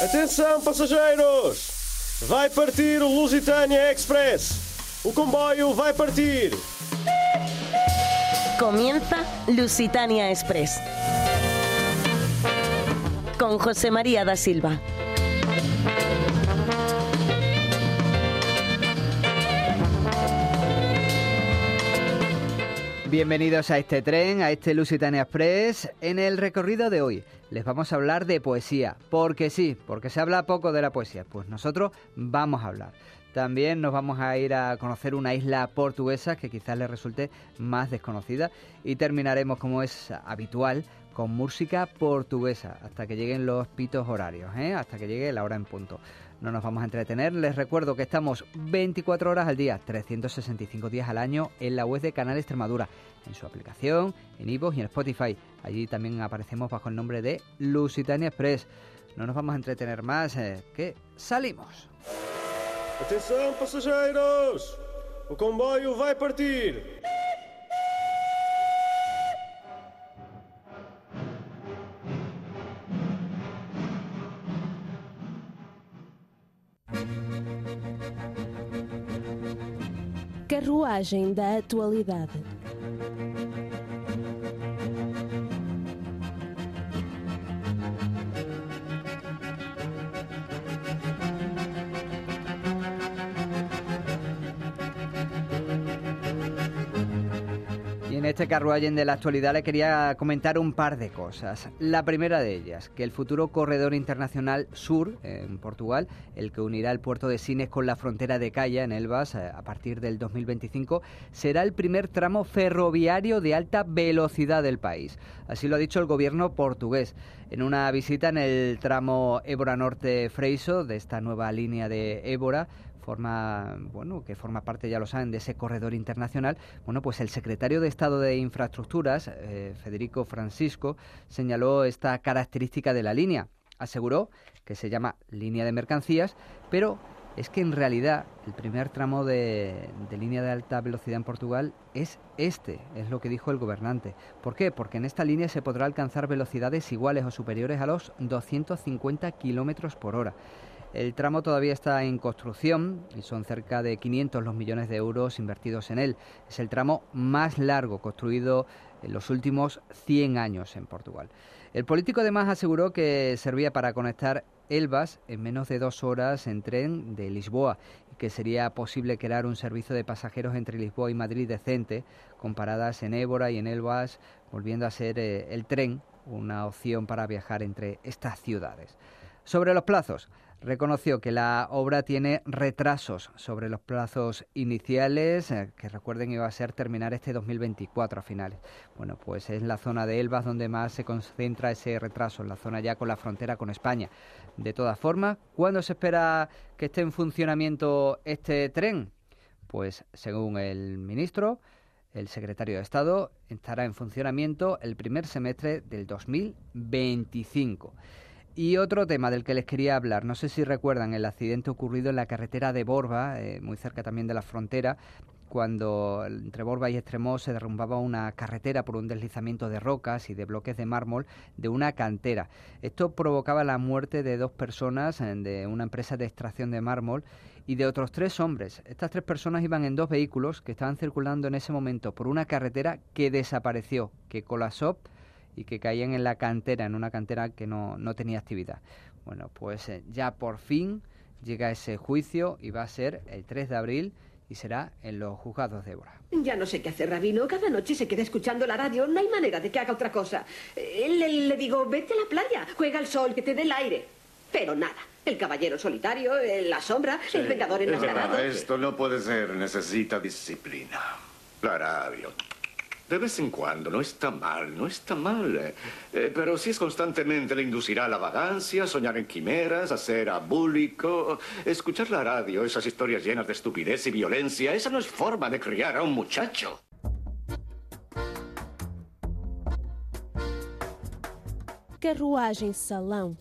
Atenção, passageiros! Vai partir o Lusitânia Express. O comboio vai partir. Comienza Lusitania Express. Con José María da Silva. Bienvenidos a este tren, a este Lusitania Express. En el recorrido de hoy les vamos a hablar de poesía, porque sí, porque se habla poco de la poesía. Pues nosotros vamos a hablar. También nos vamos a ir a conocer una isla portuguesa que quizás les resulte más desconocida y terminaremos como es habitual con música portuguesa hasta que lleguen los pitos horarios, ¿eh? hasta que llegue la hora en punto. No nos vamos a entretener, les recuerdo que estamos 24 horas al día, 365 días al año en la web de Canal Extremadura, en su aplicación, en iVoox y en Spotify. Allí también aparecemos bajo el nombre de Lusitania Express. No nos vamos a entretener más, eh, que salimos. Atenção, passageiros! O comboio vai partir. Carruagem da Atualidade. En este carruaje de la actualidad le quería comentar un par de cosas. La primera de ellas, que el futuro corredor internacional sur en Portugal, el que unirá el puerto de Sines con la frontera de Calla en Elvas eh, a partir del 2025, será el primer tramo ferroviario de alta velocidad del país. Así lo ha dicho el gobierno portugués en una visita en el tramo Évora Norte Freiso de esta nueva línea de Évora forma, bueno, que forma parte, ya lo saben, de ese corredor internacional, bueno, pues el secretario de Estado de Infraestructuras, eh, Federico Francisco, señaló esta característica de la línea. Aseguró que se llama línea de mercancías, pero es que en realidad el primer tramo de, de, línea de alta velocidad en Portugal es este, es lo que dijo el gobernante. ¿Por qué? Porque en esta línea se podrá alcanzar velocidades iguales o superiores a los 250 kilómetros por hora. El tramo todavía está en construcción y son cerca de 500 los millones de euros invertidos en él. Es el tramo más largo construido en los últimos 100 años en Portugal. El político además aseguró que servía para conectar Elvas en menos de dos horas en tren de Lisboa y que sería posible crear un servicio de pasajeros entre Lisboa y Madrid decente, con paradas en Évora y en Elvas, volviendo a ser eh, el tren una opción para viajar entre estas ciudades. Sobre los plazos, reconoció que la obra tiene retrasos sobre los plazos iniciales, eh, que recuerden iba a ser terminar este 2024 a finales. Bueno, pues es la zona de Elvas donde más se concentra ese retraso, en la zona ya con la frontera con España. De todas formas, ¿cuándo se espera que esté en funcionamiento este tren? Pues según el ministro, el secretario de Estado, estará en funcionamiento el primer semestre del 2025. Y otro tema del que les quería hablar, no sé si recuerdan el accidente ocurrido en la carretera de Borba, eh, muy cerca también de la frontera, cuando entre Borba y Extremó se derrumbaba una carretera por un deslizamiento de rocas y de bloques de mármol de una cantera. Esto provocaba la muerte de dos personas de una empresa de extracción de mármol y de otros tres hombres. Estas tres personas iban en dos vehículos que estaban circulando en ese momento por una carretera que desapareció, que colapsó y que caían en la cantera, en una cantera que no, no tenía actividad. Bueno, pues eh, ya por fin llega ese juicio y va a ser el 3 de abril y será en los juzgados de Évora. Ya no sé qué hacer, Rabino. Cada noche se queda escuchando la radio. No hay manera de que haga otra cosa. Eh, le, le digo, vete a la playa, juega al sol, que te dé el aire. Pero nada. El caballero solitario, eh, la sombra, sí, el vengador enmascarado. Esto no puede ser. Necesita disciplina. La radio. De vez en cuando, no está mal, no está mal. Eh, eh, pero si es constantemente le inducirá a la vagancia, soñar en quimeras, a ser abúlico, escuchar la radio, esas historias llenas de estupidez y violencia, esa no es forma de criar a un muchacho. Carruagem Salão.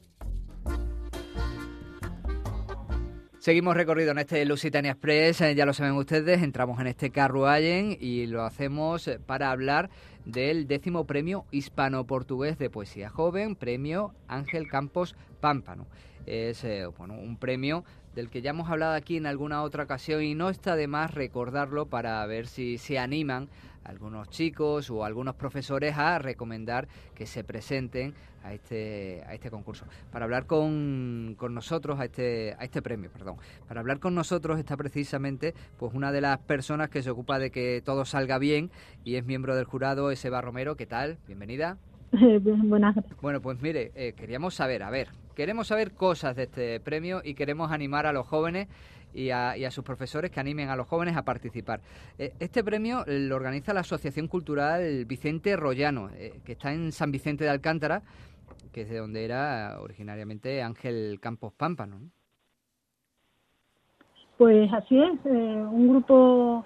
Seguimos recorrido en este Lusitania Express, eh, ya lo saben ustedes, entramos en este carruaje y lo hacemos eh, para hablar del décimo premio hispano-portugués de poesía joven, premio Ángel Campos Pámpano. es eh, bueno, un premio del que ya hemos hablado aquí en alguna otra ocasión y no está de más recordarlo para ver si se animan algunos chicos o algunos profesores a recomendar que se presenten a este, a este concurso. Para hablar con, con, nosotros, a este, a este premio, perdón. Para hablar con nosotros está precisamente pues una de las personas que se ocupa de que todo salga bien y es miembro del jurado, Eva Romero. ¿Qué tal? Bienvenida. Buenas. Bueno, pues mire, eh, queríamos saber, a ver, queremos saber cosas de este premio y queremos animar a los jóvenes y a, sus profesores que animen a los jóvenes a participar. Eh, este premio lo organiza la Asociación Cultural Vicente Rollano, eh, que está en San Vicente de Alcántara, que es de donde era originariamente Ángel Campos Pámpano. Pues así es, un grupo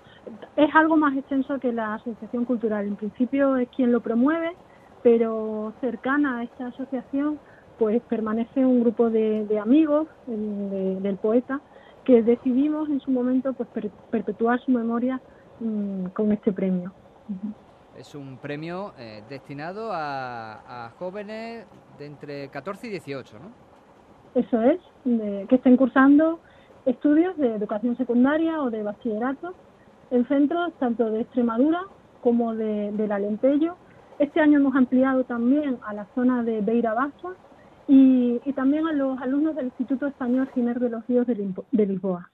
es algo más extenso que la Asociación Cultural. En principio es quien lo promueve pero cercana a esta asociación pues permanece un grupo de, amigos del poeta que decidimos en su momento pues perpetuar su memoria mm, con este premio. Es un premio eh, destinado a, jóvenes de entre 14 y 18, ¿no? Eso es, que estén cursando estudios de educación secundaria o de bachillerato en centros tanto de Extremadura como de, del Alentejo este año hemos ampliado también a la zona de Beira Bassa y, también a los alumnos del Instituto Español Giner de los Ríos de, Lisboa.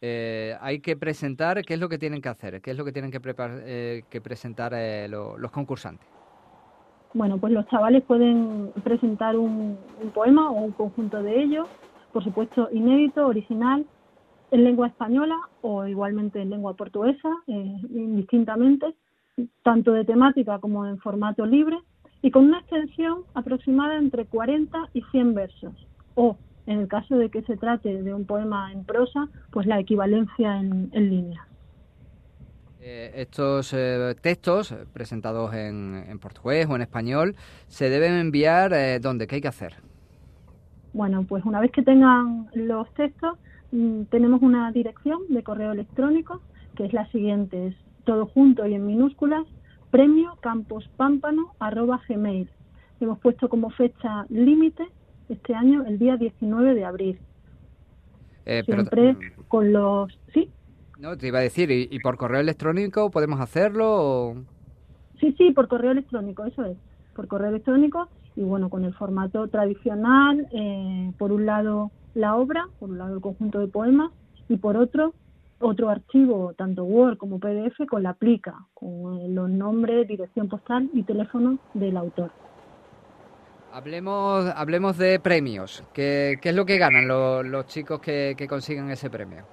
Eh, hay que presentar, ¿qué es lo que tienen que hacer? ¿Qué es lo que tienen que, eh, que presentar eh, los concursantes? Bueno, pues los chavales pueden presentar un, poema o un conjunto de ellos, por supuesto inédito, original, en lengua española o igualmente en lengua portuguesa, indistintamente tanto de temática como en formato libre, y con una extensión aproximada entre 40 y 100 versos, o, en el caso de que se trate de un poema en prosa, pues la equivalencia en, línea. Eh, estos eh, textos presentados en, portugués o en español se deben enviar eh, dónde, ¿qué hay que hacer? Bueno, pues una vez que tengan los textos, mm, tenemos una dirección de correo electrónico que es la siguiente, es todo junto y en minúsculas, premio gmail. Hemos puesto como fecha límite este año el día 19 de abril. Eh, Siempre con los... ¿Sí? No, te iba a decir, ¿y, por correo electrónico podemos hacerlo? Sí, sí, por correo electrónico, eso es. Por correo electrónico y bueno, con el formato tradicional, eh, por un lado la obra, por un lado el conjunto de poemas y por otro otro archivo, tanto Word como PDF, con la plica, con los nombres, dirección postal y teléfono del autor. Hablemos, hablemos de premios. ¿Qué, es lo que ganan los, chicos que, consiguen ese premio?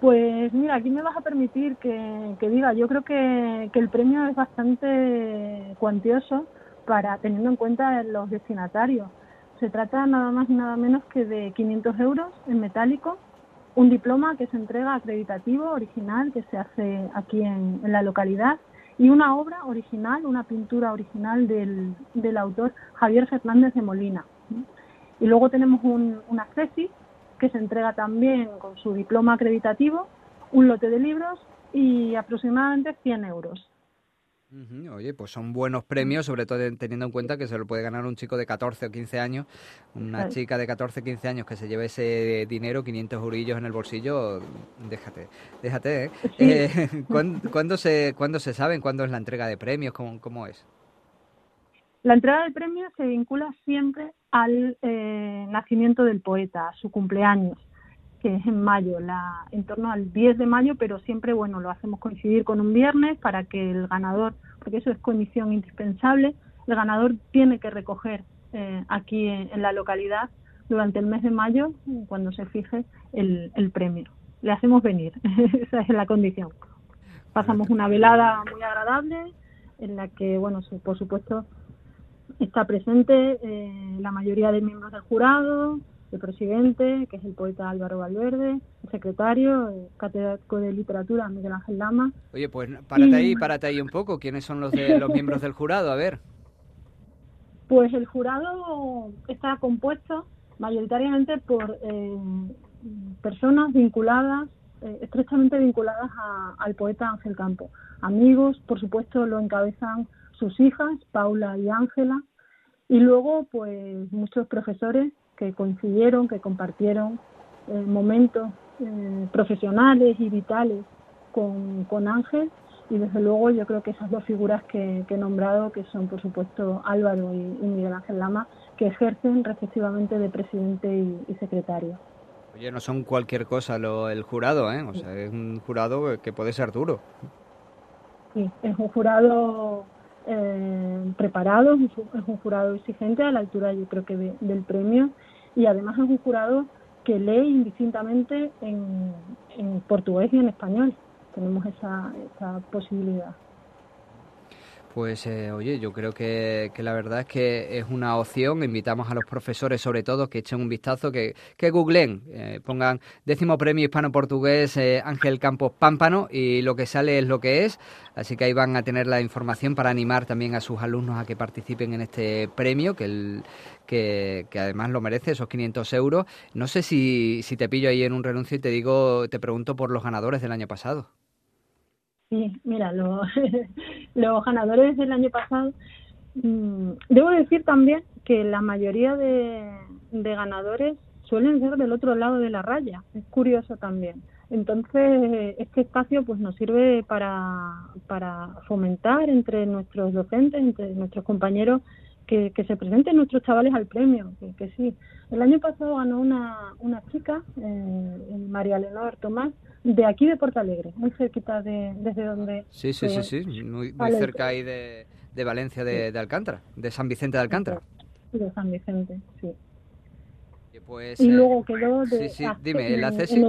Pues mira, aquí me vas a permitir que, diga, yo creo que, que, el premio es bastante cuantioso para teniendo en cuenta los destinatarios. Se trata nada más y nada menos que de 500 euros en metálico un diploma que se entrega acreditativo, original, que se hace aquí en, la localidad, y una obra original, una pintura original del, del autor Javier Fernández de Molina. Y luego tenemos un, una tesis que se entrega también con su diploma acreditativo, un lote de libros y aproximadamente 100 euros. Oye, pues son buenos premios, sobre todo teniendo en cuenta que se lo puede ganar un chico de 14 o 15 años, una chica de 14 o 15 años que se lleve ese dinero, 500 eurillos en el bolsillo, déjate, déjate. ¿eh? eh ¿cuándo, se, ¿Cuándo se saben cuándo es la entrega de premios? ¿Cómo, cómo es? La entrega de premios se vincula siempre al eh, nacimiento del poeta, a su cumpleaños que es en mayo, la, en torno al 10 de mayo, pero siempre, bueno, lo hacemos coincidir con un viernes para que el ganador, porque eso es condición indispensable, el ganador tiene que recoger eh, aquí en, la localidad durante el mes de mayo, cuando se fije el, premio. Le hacemos venir, esa es la condición. Pasamos una velada muy agradable en la que, bueno, por supuesto, está presente eh, la mayoría de miembros del jurado, el presidente, que es el poeta Álvaro Valverde, el secretario, el catedrático de literatura Miguel Ángel Lama. Oye, pues párate ahí, párate ahí un poco. ¿Quiénes son los, de, los miembros del jurado? A ver. Pues el jurado está compuesto mayoritariamente por eh, personas vinculadas, eh, estrechamente vinculadas al poeta Ángel Campo. Amigos, por supuesto, lo encabezan sus hijas, Paula y Ángela, Y luego, pues muchos profesores que coincidieron, que compartieron eh, momentos eh, profesionales y vitales con, con Ángel y desde luego yo creo que esas dos figuras que, he nombrado, que son por supuesto Álvaro y, Miguel Ángel Lama, que ejercen respectivamente de presidente y, secretario. Oye, no son cualquier cosa lo, el jurado, ¿eh? O sea, es un jurado que puede ser duro. Sí, es un jurado eh, preparado, es un jurado exigente a la altura yo creo que del premio y además es un jurado que lee indistintamente en, en portugués y en español tenemos esa, esa posibilidad. Pues eh, oye, yo creo que, la verdad es que es una opción. Invitamos a los profesores, sobre todo, que echen un vistazo, que, que googleen, eh, pongan décimo premio hispano-portugués eh, Ángel Campos Pámpano y lo que sale es lo que es. Así que ahí van a tener la información para animar también a sus alumnos a que participen en este premio, que, el, que, que además lo merece, esos 500 euros. No sé si, si te pillo ahí en un renuncio y te digo, te pregunto por los ganadores del año pasado. Sí, mira, los, los ganadores del año pasado, mm, debo decir también que la mayoría de, ganadores suelen ser del otro lado de la raya, es curioso también. Entonces, este espacio pues nos sirve para, para fomentar entre nuestros docentes, entre nuestros compañeros, que, se presenten nuestros chavales al premio, que, sí. El año pasado ganó una, una chica, eh, María Leonor Tomás, de aquí de Porto Alegre, muy cerquita de desde donde... Sí, sí, sí, sí, muy, cerca ahí de, de Valencia de, de, Alcántara, de San Vicente de Alcántara. De San Vicente, sí. Pues, y luego quedó de... Sí, sí, dime, ¿el acesi?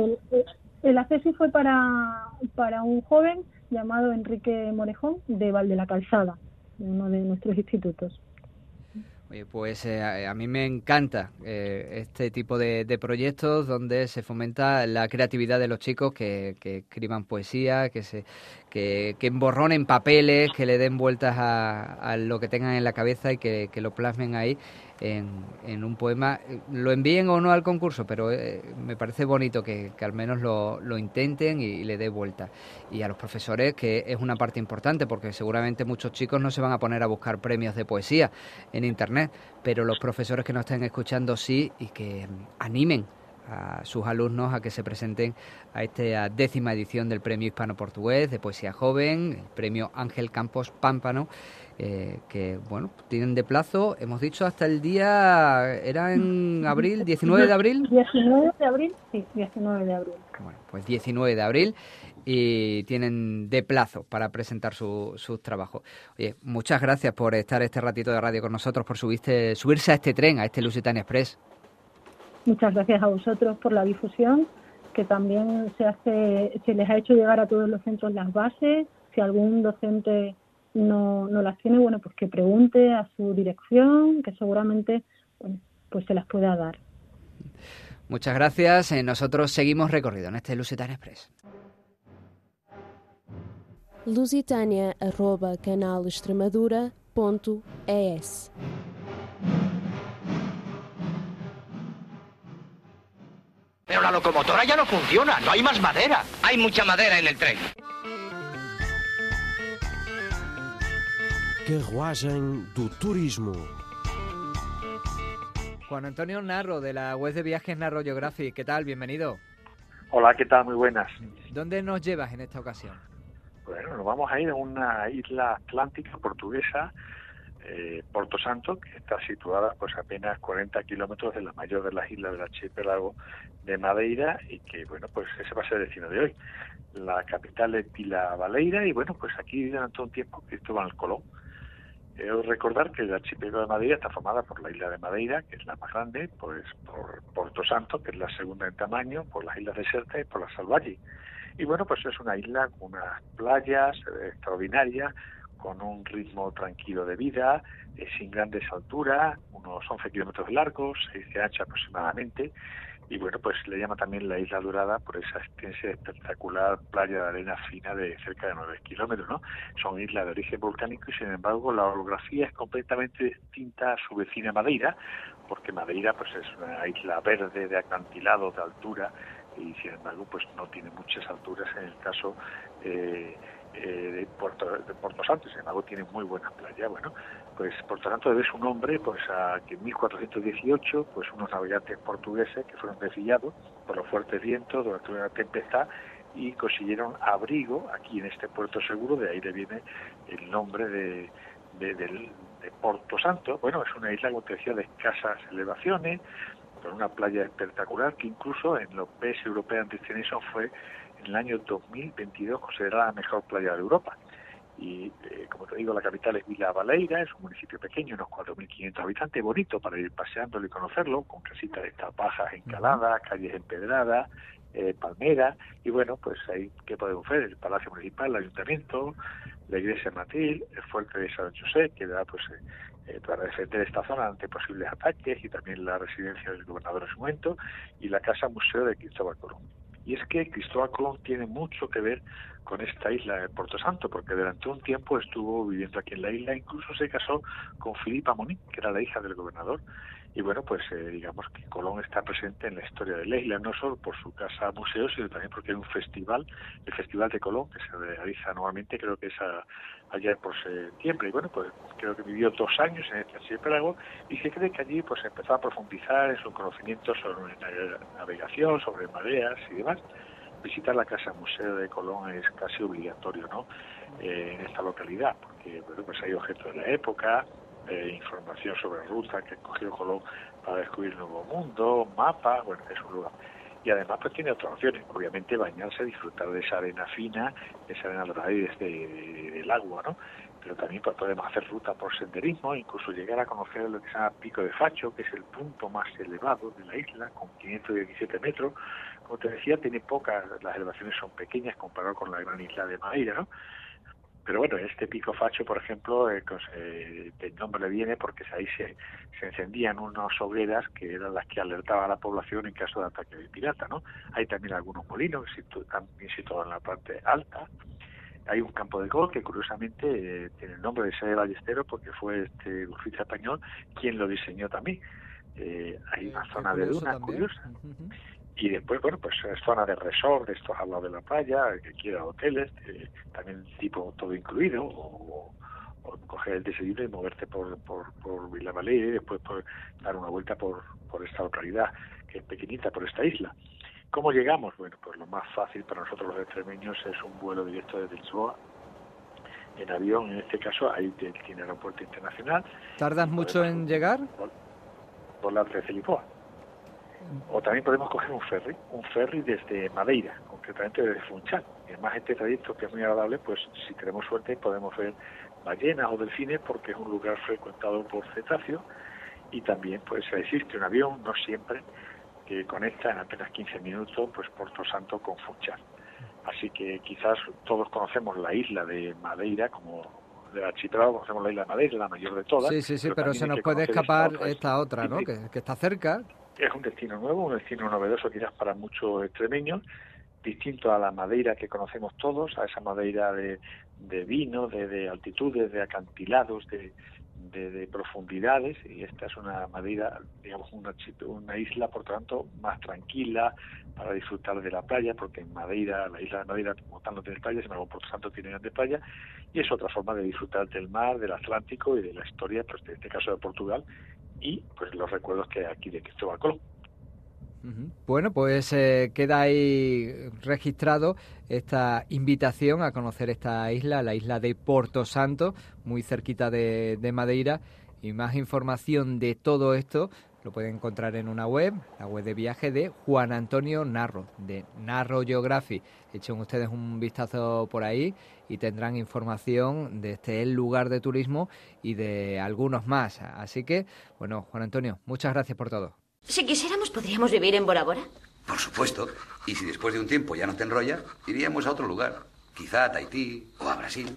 El, acesi fue para, para un joven llamado Enrique Morejón de Valde la Calzada, uno de nuestros institutos pues eh, a mí me encanta eh, este tipo de, proyectos donde se fomenta la creatividad de los chicos que, escriban poesía, que se que, que, emborronen papeles, que le den vueltas a, lo que tengan en la cabeza y que lo plasmen ahí en, un poema, lo envíen o no al concurso, pero eh, me parece bonito que, al menos lo, lo intenten y, le dé vuelta. Y a los profesores, que es una parte importante, porque seguramente muchos chicos no se van a poner a buscar premios de poesía en Internet, pero los profesores que nos estén escuchando sí y que animen a sus alumnos a que se presenten a esta décima edición del Premio Hispano-Portugués de Poesía Joven, el Premio Ángel Campos Pámpano, eh, que bueno, tienen de plazo, hemos dicho hasta el día, ¿era en abril, 19 de abril? 19 de abril, sí, 19 de abril. Bueno, pues 19 de abril y tienen de plazo para presentar sus trabajos. Oye, muchas gracias por estar este ratito de radio con nosotros, por subirse, subirse a este tren, a este Lusitania Express. Muchas gracias a vosotros por la difusión, que también se hace, se les ha hecho llegar a todos los centros las bases. Si algún docente no, no las tiene, bueno, pues que pregunte a su dirección, que seguramente pues se las pueda dar. Muchas gracias. Eh, nosotros seguimos recorrido en este Lusitania Express. Lusitania arroba Pero la locomotora ya no funciona, no hay más madera. Hay mucha madera en el tren. Carruagem do Turismo. Juan Antonio Narro, de la web de viajes Narro Geographic. ¿Qué tal? Bienvenido. Hola, ¿qué tal? Muy buenas. ¿Dónde nos llevas en esta ocasión? Bueno, nos vamos a ir a una isla atlántica portuguesa, eh, Porto Santo, que está situada pues apenas 40 kilómetros de la mayor de las islas del archipiélago de Madeira y que, bueno, pues ese va a ser el destino de hoy. La capital es Vila Baleira y, bueno, pues aquí durante un tiempo Cristóbal Colón Quiero recordar que el archipiélago de Madeira está formada por la isla de Madeira, que es la más grande, pues por Porto Santo, que es la segunda en tamaño, por las islas desiertas y por la Salvalle. Y bueno, pues es una isla con unas playas eh, extraordinarias, con un ritmo tranquilo de vida, eh, sin grandes alturas, unos 11 kilómetros largos, 6 de ancho aproximadamente, y bueno, pues le llama también la Isla Dorada por esa extensa espectacular playa de arena fina de cerca de 9 kilómetros, ¿no? Son islas de origen volcánico y sin embargo la orografía es completamente distinta a su vecina Madeira, porque Madeira pues es una isla verde de acantilado, de altura, y sin embargo pues no tiene muchas alturas en el caso eh, de, Puerto, de Porto Santo, sin embargo tiene muy buenas playas. Bueno, pues Porto Santo debe su nombre pues a que en 1418 pues unos navegantes portugueses que fueron desviados por los fuertes vientos durante una tempestad y consiguieron abrigo aquí en este puerto seguro, de ahí le viene el nombre de, de, de Porto Santo. Bueno, es una isla, como te decía, de escasas elevaciones, con una playa espectacular que incluso en los Best European Destination fue en el año 2022 considerada la mejor playa de Europa. Y eh, como te digo, la capital es Vila Baleira, es un municipio pequeño, unos 4.500 habitantes, bonito para ir paseándolo y conocerlo, con casitas de estas bajas encaladas, calles empedradas, eh, palmeras, y bueno, pues ahí, ¿qué podemos ver? El Palacio Municipal, el Ayuntamiento, la Iglesia Matil, el Fuerte de San José, que da pues eh, eh, para defender esta zona ante posibles ataques, y también la residencia del gobernador en su momento, y la Casa Museo de Cristóbal Colón. Y es que Cristóbal Colón tiene mucho que ver con esta isla de Puerto Santo, porque durante un tiempo estuvo viviendo aquí en la isla, incluso se casó con Filipa Moniz, que era la hija del gobernador, y bueno, pues eh, digamos que Colón está presente en la historia de la no solo por su casa museo, sino también porque hay un festival, el Festival de Colón, que se realiza anualmente, creo que es a, allá por septiembre, y bueno, pues creo que vivió dos años en este archipiélago, y se cree que allí pues empezó a profundizar en sus conocimientos sobre navegación, sobre mareas y demás. Visitar la Casa Museo de Colón es casi obligatorio, ¿no?, eh, en esta localidad, porque bueno, pues hay objetos de la época, eh, información sobre ruta que escogió Colón para descubrir el nuevo mundo, mapas, bueno, es un lugar. Y además pues tiene otras opciones, obviamente bañarse, disfrutar de esa arena fina, de esa arena dorada y desde del agua, ¿no? Pero también pues, podemos hacer ruta por senderismo, incluso llegar a conocer lo que se llama Pico de Facho, que es el punto más elevado de la isla, con 517 metros. Como te decía, tiene pocas, las elevaciones son pequeñas comparado con la gran isla de Madeira, ¿no? Pero bueno, este pico facho, por ejemplo, eh, eh, el nombre le viene porque ahí se, se encendían unas hogueras que eran las que alertaban a la población en caso de ataque de pirata, ¿no? Hay también algunos molinos también situados en la parte alta. Hay un campo de golf que curiosamente eh, tiene el nombre de Sede Ballestero porque fue este golfista español quien lo diseñó también. Eh, hay una zona de duna curiosa. Y después, bueno, pues es zona de resort, de estos al lado de la playa, que quiera hoteles, también tipo todo incluido, o, coger el desayuno y moverte por, por, por Villa Valeria y después por, dar una vuelta por, por esta localidad, que es pequeñita, por esta isla. ¿Cómo llegamos? Bueno, pues lo más fácil para nosotros los extremeños es un vuelo directo desde Lisboa, en avión, en este caso, ahí tiene aeropuerto internacional. ¿Tardas mucho en llegar? Por, la de Lisboa. O también podemos coger un ferry, un ferry desde Madeira, concretamente desde Funchal. Y además este trayecto que es muy agradable, pues si tenemos suerte podemos ver ballenas o delfines porque es un lugar frecuentado por cetáceos y también pues existe un avión, no siempre, que conecta en apenas 15 minutos pues Puerto Santo con Funchal. Así que quizás todos conocemos la isla de Madeira como del archipiélago, conocemos la isla de Madeira, la mayor de todas. Sí, sí, sí, pero, se nos puede escapar esta otra, ¿no? Que, que está cerca es un destino nuevo, un destino novedoso quizás para muchos extremeños, distinto a la Madeira que conocemos todos, a esa Madeira de, de vino, de, de, altitudes, de acantilados, de, de, profundidades, y esta es una Madeira, digamos, una, una isla, por tanto, más tranquila para disfrutar de la playa, porque en Madeira, la isla de Madeira como tal no tiene playa, sin embargo, por tanto, tiene grandes playa, y es otra forma de disfrutar del mar, del Atlántico y de la historia, pues, en este caso de Portugal, y pues los recuerdos que aquí de Cristóbal Colón. Bueno, pues eh, queda ahí registrado esta invitación a conocer esta isla, la isla de Porto Santo, muy cerquita de, de Madeira. Y más información de todo esto lo pueden encontrar en una web, la web de viaje de Juan Antonio Narro, de Narro Geography. Echen ustedes un vistazo por ahí y tendrán información de este lugar de turismo y de algunos más. Así que, bueno, Juan Antonio, muchas gracias por todo. Si quisiéramos, ¿podríamos vivir en Bora Bora? Por supuesto. Y si después de un tiempo ya no te enrolla, iríamos a otro lugar. Quizá a Tahití o a Brasil.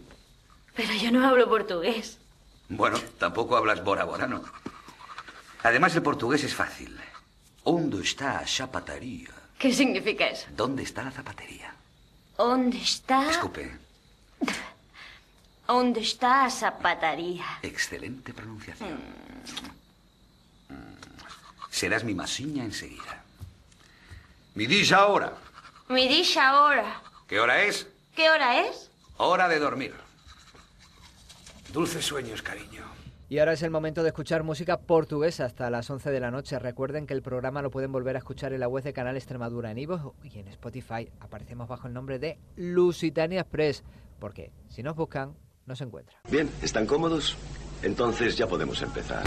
Pero yo no hablo portugués. Bueno, tampoco hablas bora borano. Además, el portugués es fácil. ¿Dónde está a zapatería? ¿Qué significa eso? ¿Dónde está la zapatería? ¿Dónde está? Escupe. ¿Dónde está la zapatería? Excelente pronunciación. Serás mi masiña enseguida. Mi dicha ahora. Mi dicha ahora. ¿Qué hora es? ¿Qué hora es? Hora de dormir. Dulces sueños, cariño. Y ahora es el momento de escuchar música portuguesa hasta las 11 de la noche. Recuerden que el programa lo pueden volver a escuchar en la web de Canal Extremadura en Ivo y en Spotify. Aparecemos bajo el nombre de Lusitania Express, porque si nos buscan, nos encuentran. Bien, ¿están cómodos? Entonces ya podemos empezar.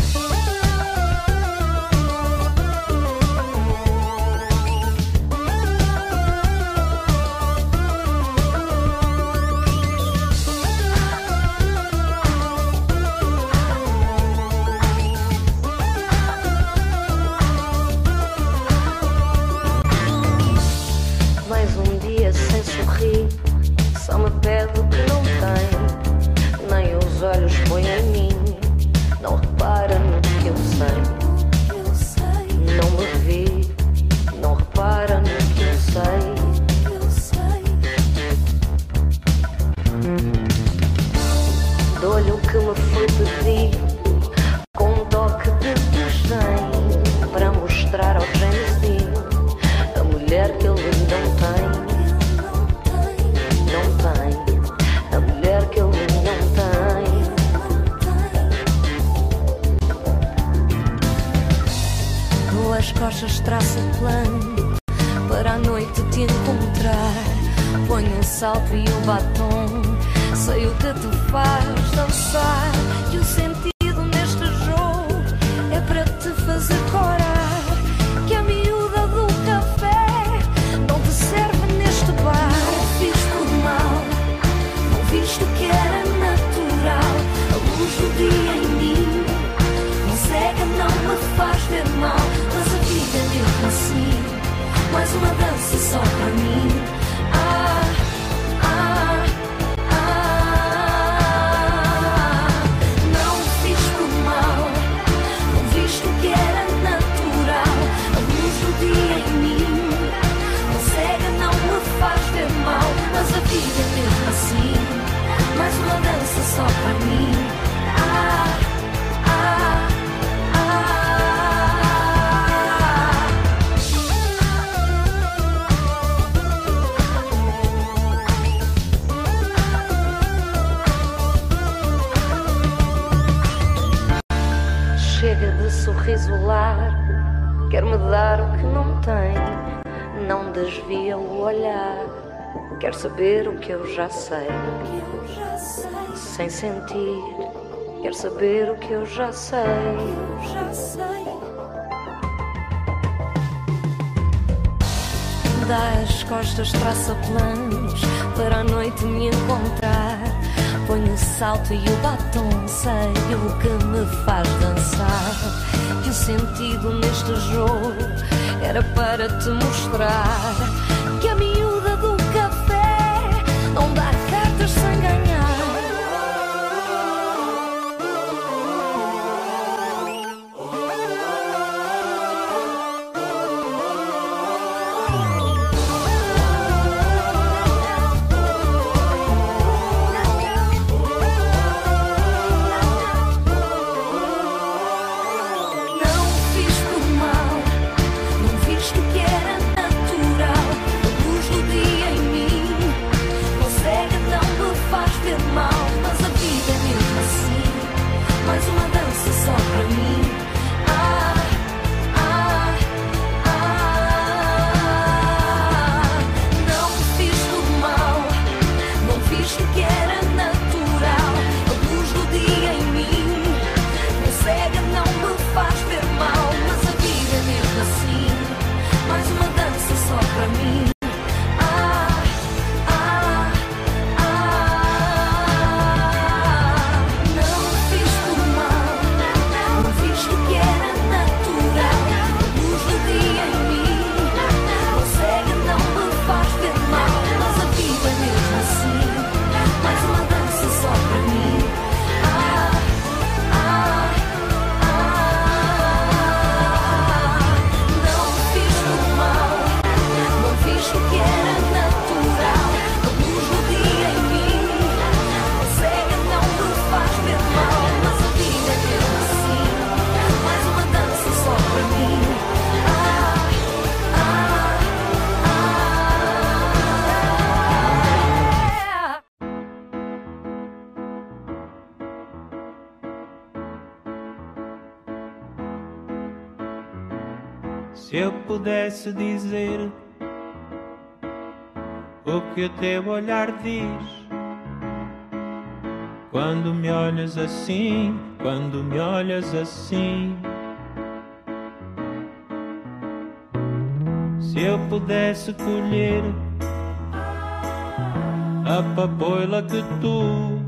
que eu já sei. Sem sentir, quero saber o que eu já sei. Dá as costas, traça planos para a noite me encontrar. Ponho o salto e o batom, sei o que me faz dançar. E o sentido neste jogo era para te mostrar pudesse dizer o que o teu olhar diz. Quando me olhas assim, quando me olhas assim. Se eu pudesse colher a papoila que tu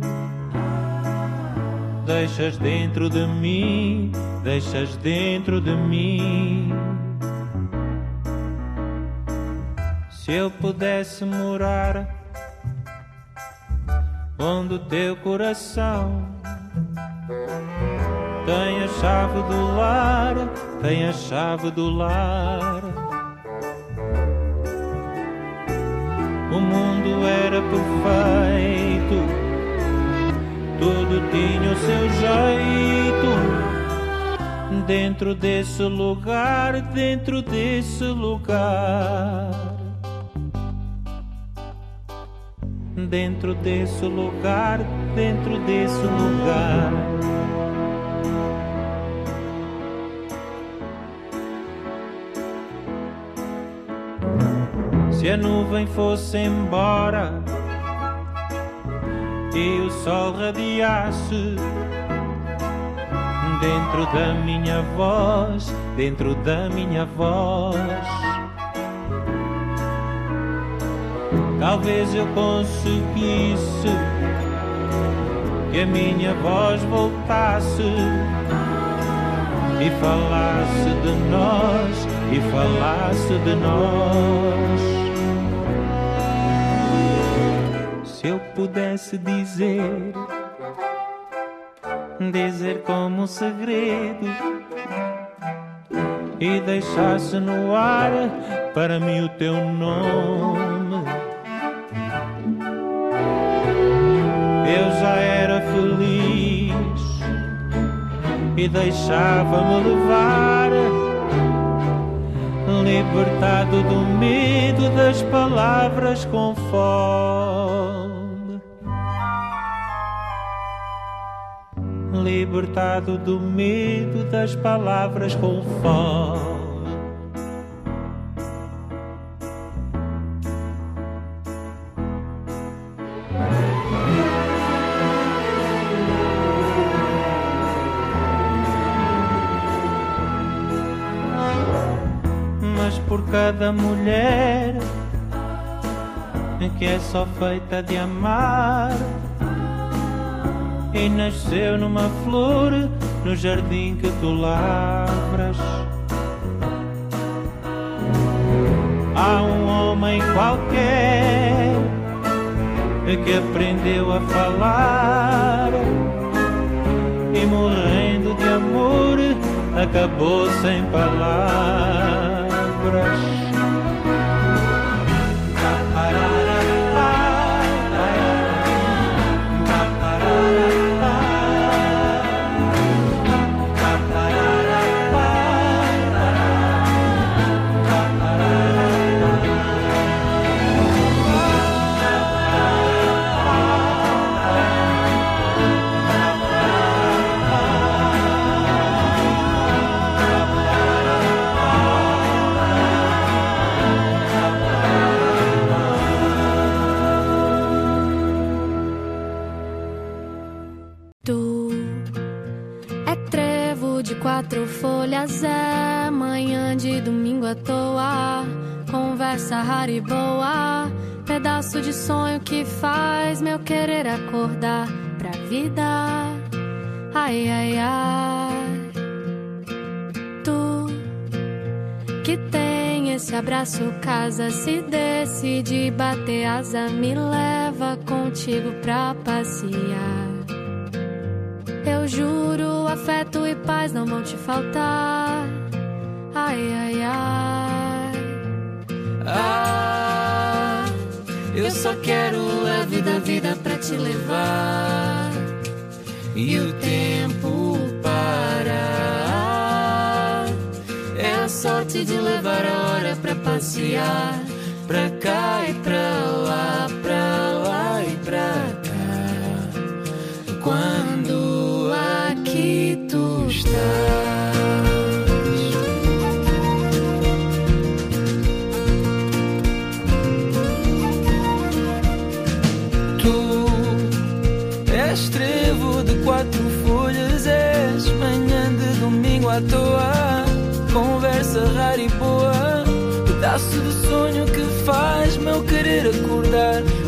deixas dentro de mim, deixas dentro de mim. Se eu pudesse morar onde teu coração tem a chave do lar, tem a chave do lar. O mundo era perfeito, tudo tinha o seu jeito. Dentro desse lugar, dentro desse lugar. Dentro desse lugar, dentro desse lugar. Se a nuvem fosse embora e o sol radiasse dentro da minha voz, dentro da minha voz. Talvez eu conseguisse que a minha voz voltasse e falasse de nós, e falasse de nós. Se eu pudesse dizer, dizer como um segredo e deixasse no ar para mim o teu nome. Eu já era feliz e deixava-me levar, libertado do medo das palavras com fome. Libertado do medo das palavras com fome. Cada mulher que é só feita de amar e nasceu numa flor no jardim que tu lavras. Há um homem qualquer que aprendeu a falar e morrendo de amor acabou sem palavras. Se decide bater asa, me leva contigo pra passear. Eu juro, afeto e paz não vão te faltar.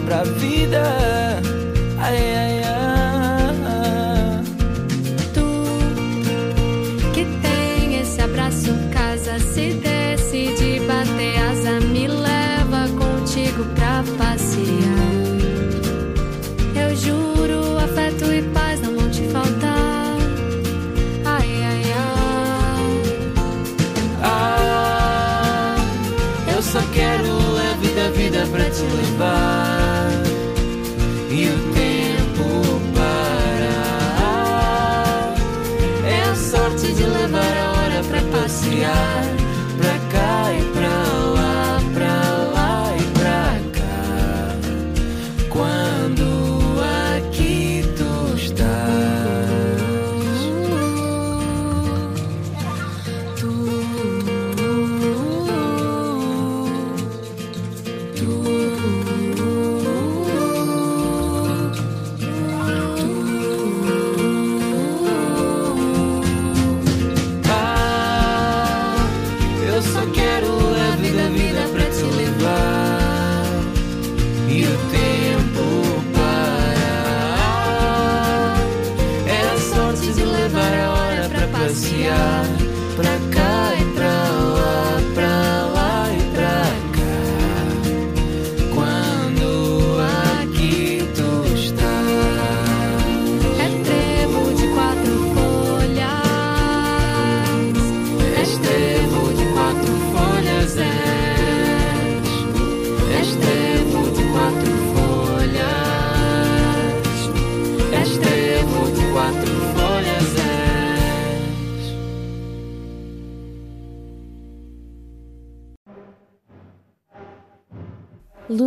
pra vida. Ai, ai, ai.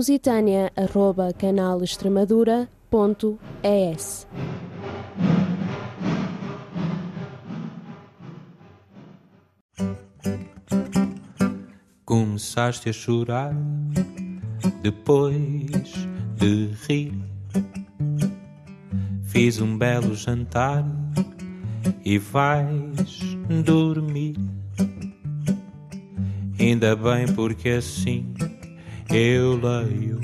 lusitania@canalextremadura.es Começaste a chorar depois de rir. Fiz um belo jantar e vais dormir. Ainda bem porque assim eu leio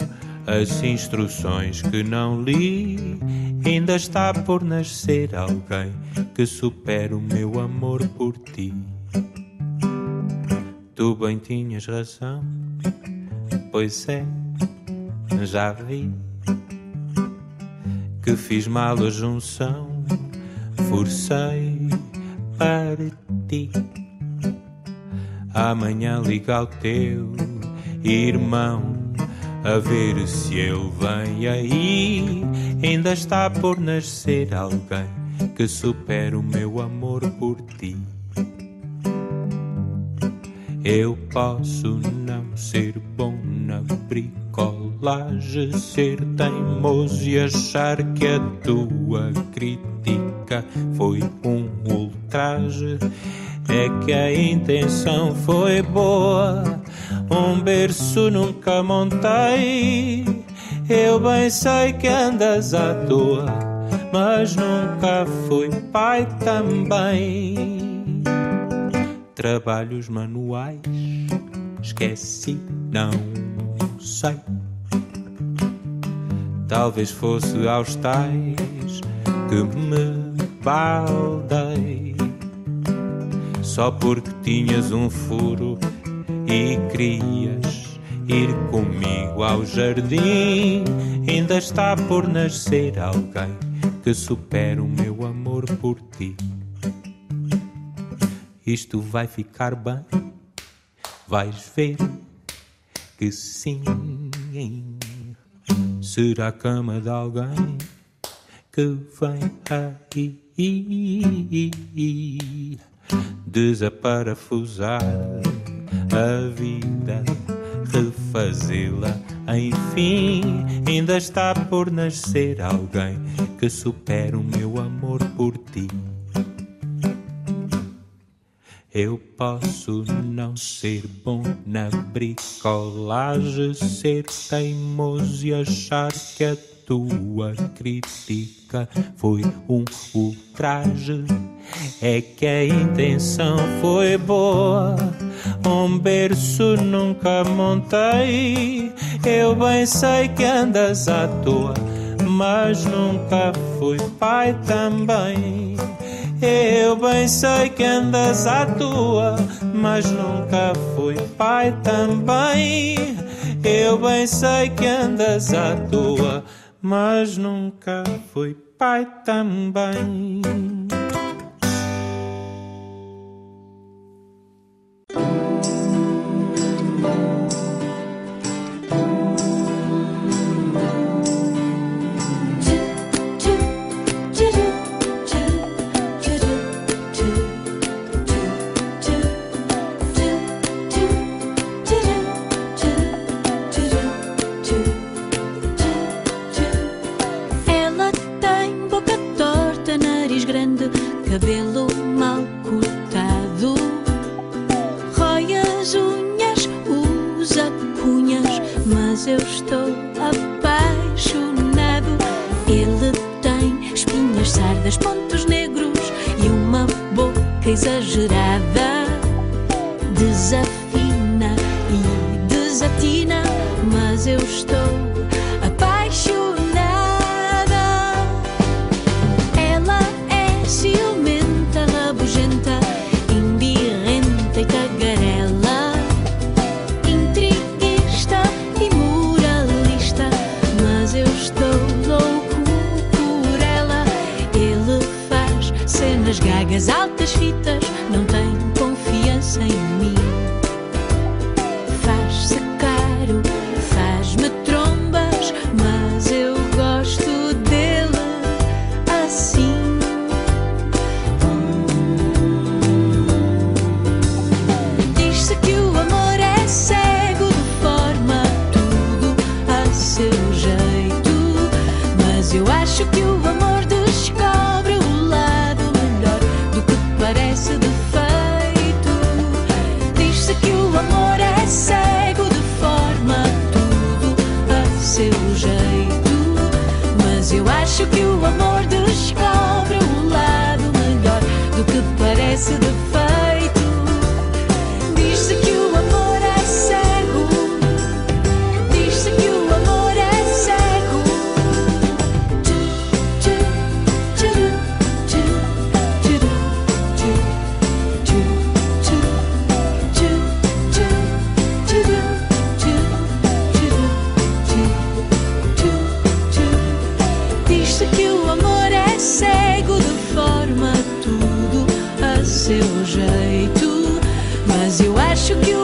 as instruções que não li. Ainda está por nascer alguém que supera o meu amor por ti. Tu bem tinhas razão, pois é, já vi que fiz mal a junção, forcei para ti. Amanhã liga ao teu irmão a ver se ele vem aí. Ainda está por nascer alguém que supera o meu amor por ti. Eu posso não ser bom na bricolagem, ser teimoso e achar que a tua crítica foi um ultraje. É que a intenção foi boa, um berço nunca montei. Eu bem sei que andas à toa, mas nunca fui pai também trabalhos manuais. Esqueci, não sei. Talvez fosse aos tais que me baldei. Só porque tinhas um furo e querias ir comigo ao jardim. Ainda está por nascer alguém que supera o meu amor por ti. Isto vai ficar bem, vais ver que sim. Será a cama de alguém que vem aí desaparafusar a vida, refazê-la. Enfim, ainda está por nascer alguém que supere o meu amor por ti. Eu posso não ser bom na bricolagem, ser teimoso e achar que a tua crítica foi um ultraje. É que a intenção foi boa um berço nunca montei. Eu bem sei que andas à toa, mas nunca fui pai também. Eu bem sei que andas à toa, mas nunca fui pai também. Eu bem sei que andas à toa, mas nunca fui pai também. cabelo mal cortado, rói as unhas, usa cunhas, mas eu estou apaixonado. Ele tem espinhas, sardas, pontos negros e uma boca exagerada. Desafio to the fire. acho que o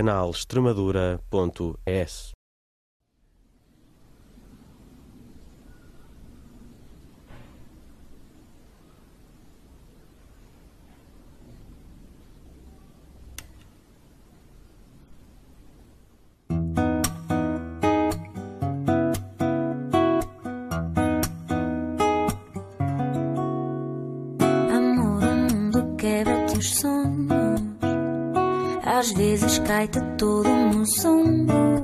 canal extremadura.es. Amor, o mundo quebra teus sonhos às vezes cai-te todo num sombro.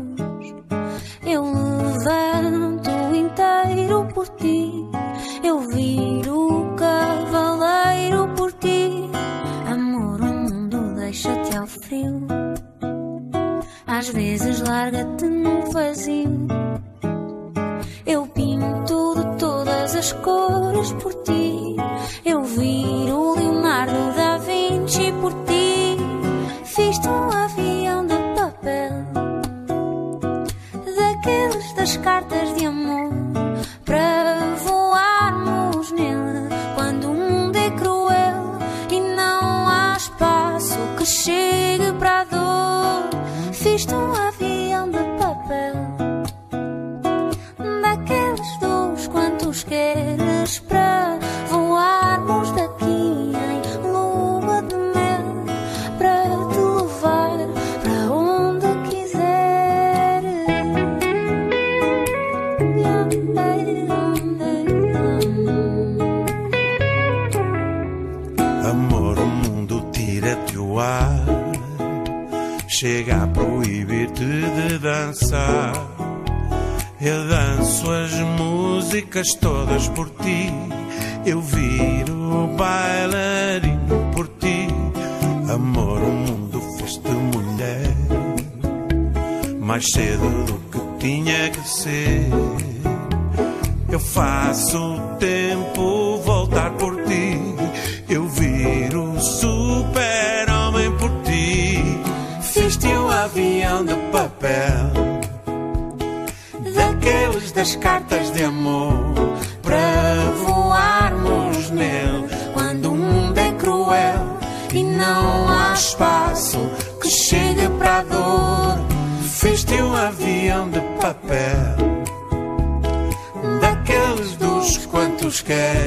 Mais cedo do que tinha que ser. Eu faço o tempo voltar por ti. Eu viro super-homem por ti. Fiz-te um avião de papel. Daqueles das cartas de amor. De papel daqueles dos quantos queres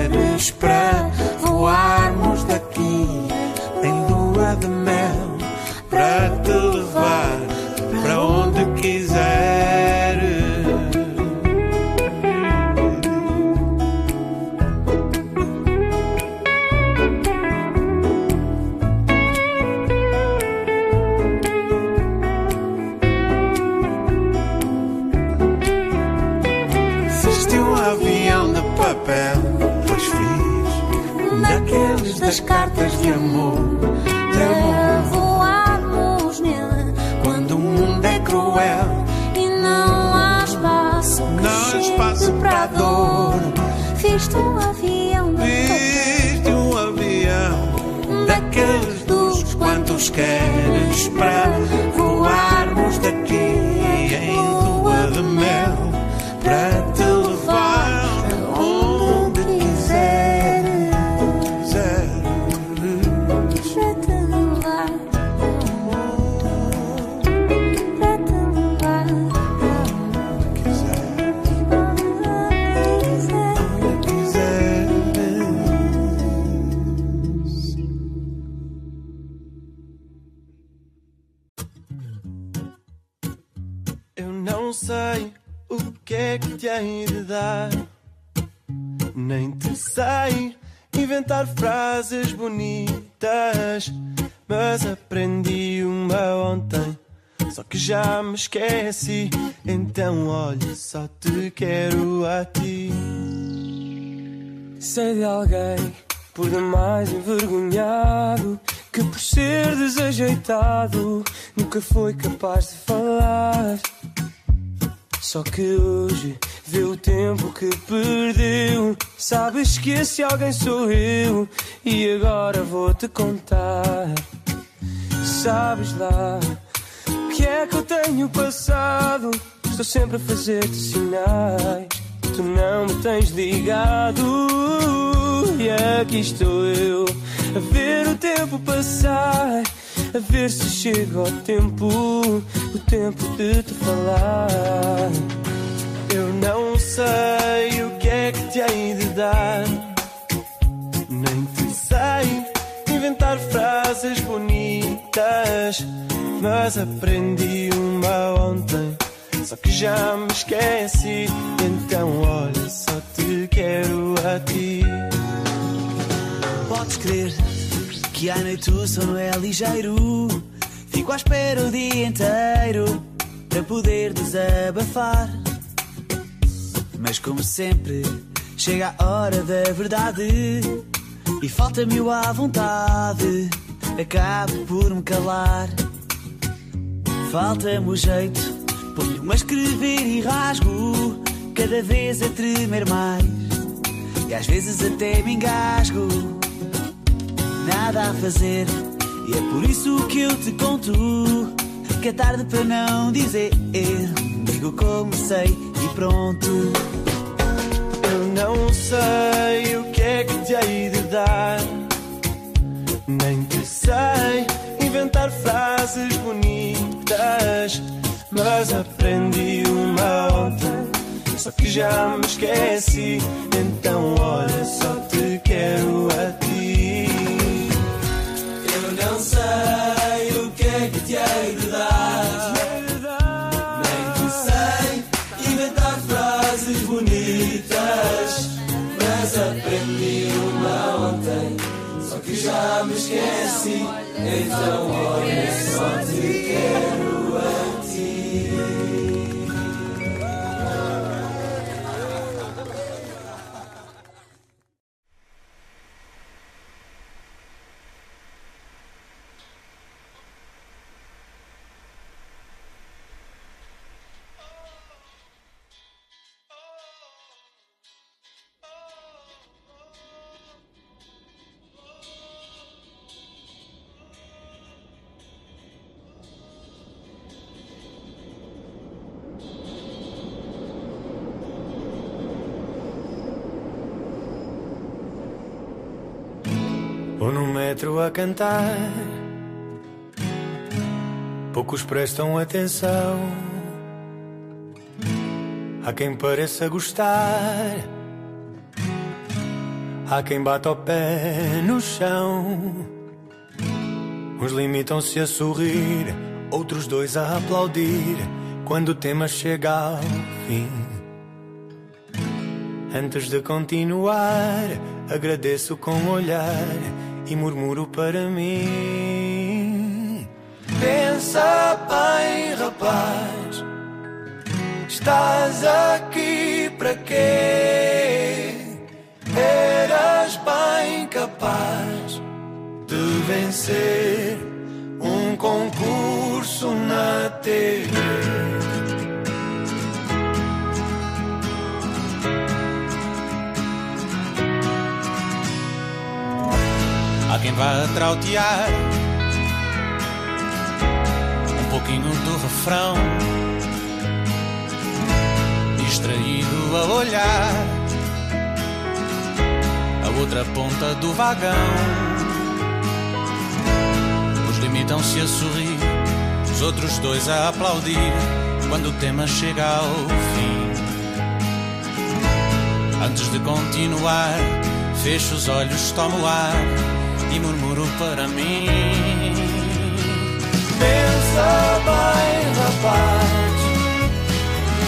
pra esqueci, então olha, só te quero a ti. Sei de alguém por demais envergonhado que por ser desajeitado nunca foi capaz de falar. Só que hoje vê o tempo que perdeu. Sabes que esse alguém sou eu e agora vou te contar. Sabes lá que é que eu tenho passado? Estou sempre a fazer-te sinais. Tu não me tens ligado. E aqui estou eu a ver o tempo passar. A ver se chega o tempo, o tempo de te falar. Eu não sei o que é que te hei de dar, nem te sei inventar frases bonitas, mas aprendi uma ontem. Só que já me esqueci, então olha, só te quero a ti. Podes crer que à noite o sono é ligeiro. Fico à espera o dia inteiro para poder desabafar. Mas como sempre, chega a hora da verdade e falta-me o à vontade. Acabo por me calar. Falta-me o jeito, ponho-me a escrever e rasgo, cada vez a tremer mais. E às vezes até me engasgo nada a fazer. E é por isso que eu te conto que é tarde para não dizer. Digo como sei e pronto. Eu não sei o que é que te hei de dar, nem te sei inventar mas aprendi uma ontem. Só que já me esqueci, então olha, só te quero a ti. Eu não sei o que é que te hei de dar. Nem que sei inventar frases bonitas. Mas aprendi uma ontem. Que já me esqueci. Então olha, só te quero a ti. No metro a cantar, poucos prestam atenção. Há quem pareça gostar, há quem bata o pé no chão. Uns limitam-se a sorrir, outros dois a aplaudir quando o tema chega ao fim. Antes de continuar, agradeço com um olhar e murmuro para mim. Pensa bem, rapaz, estás aqui para quê? Eras bem capaz de vencer um concurso na TV. Quem vá trautear um pouquinho do refrão, distraído a olhar. A outra ponta do vagão. Uns limitam-se a sorrir, os outros dois a aplaudir. Quando o tema chega ao fim. Antes de continuar, fecho os olhos, tomo ar e murmuro para mim. Pensa bem, rapaz,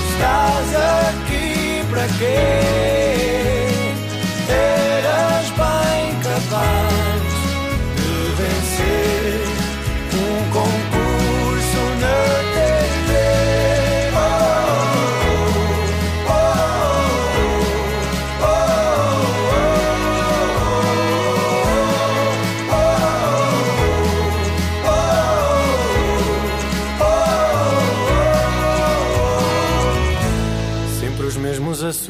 estás aqui para quê? Eras bem capaz de vencer um concurso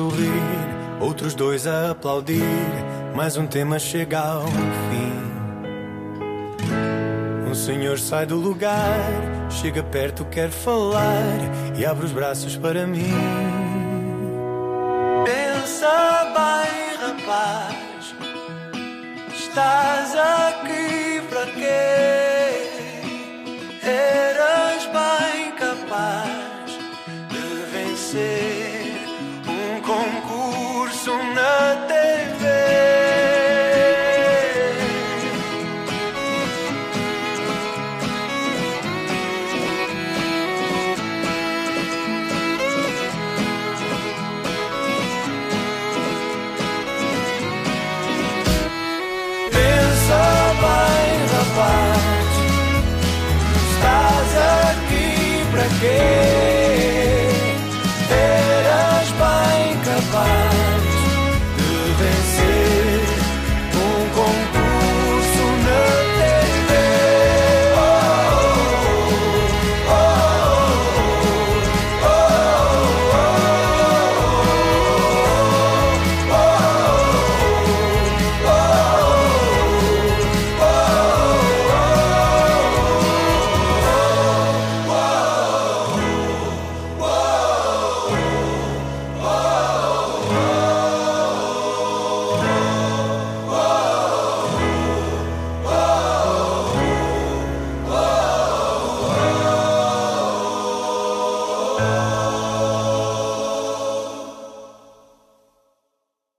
sorrir, outros dois a aplaudir. Mais um tema chega ao fim. Um senhor sai do lugar, chega perto, quer falar e abre os braços para mim. Pensa bem, rapaz, estás aqui para quê? ninguém.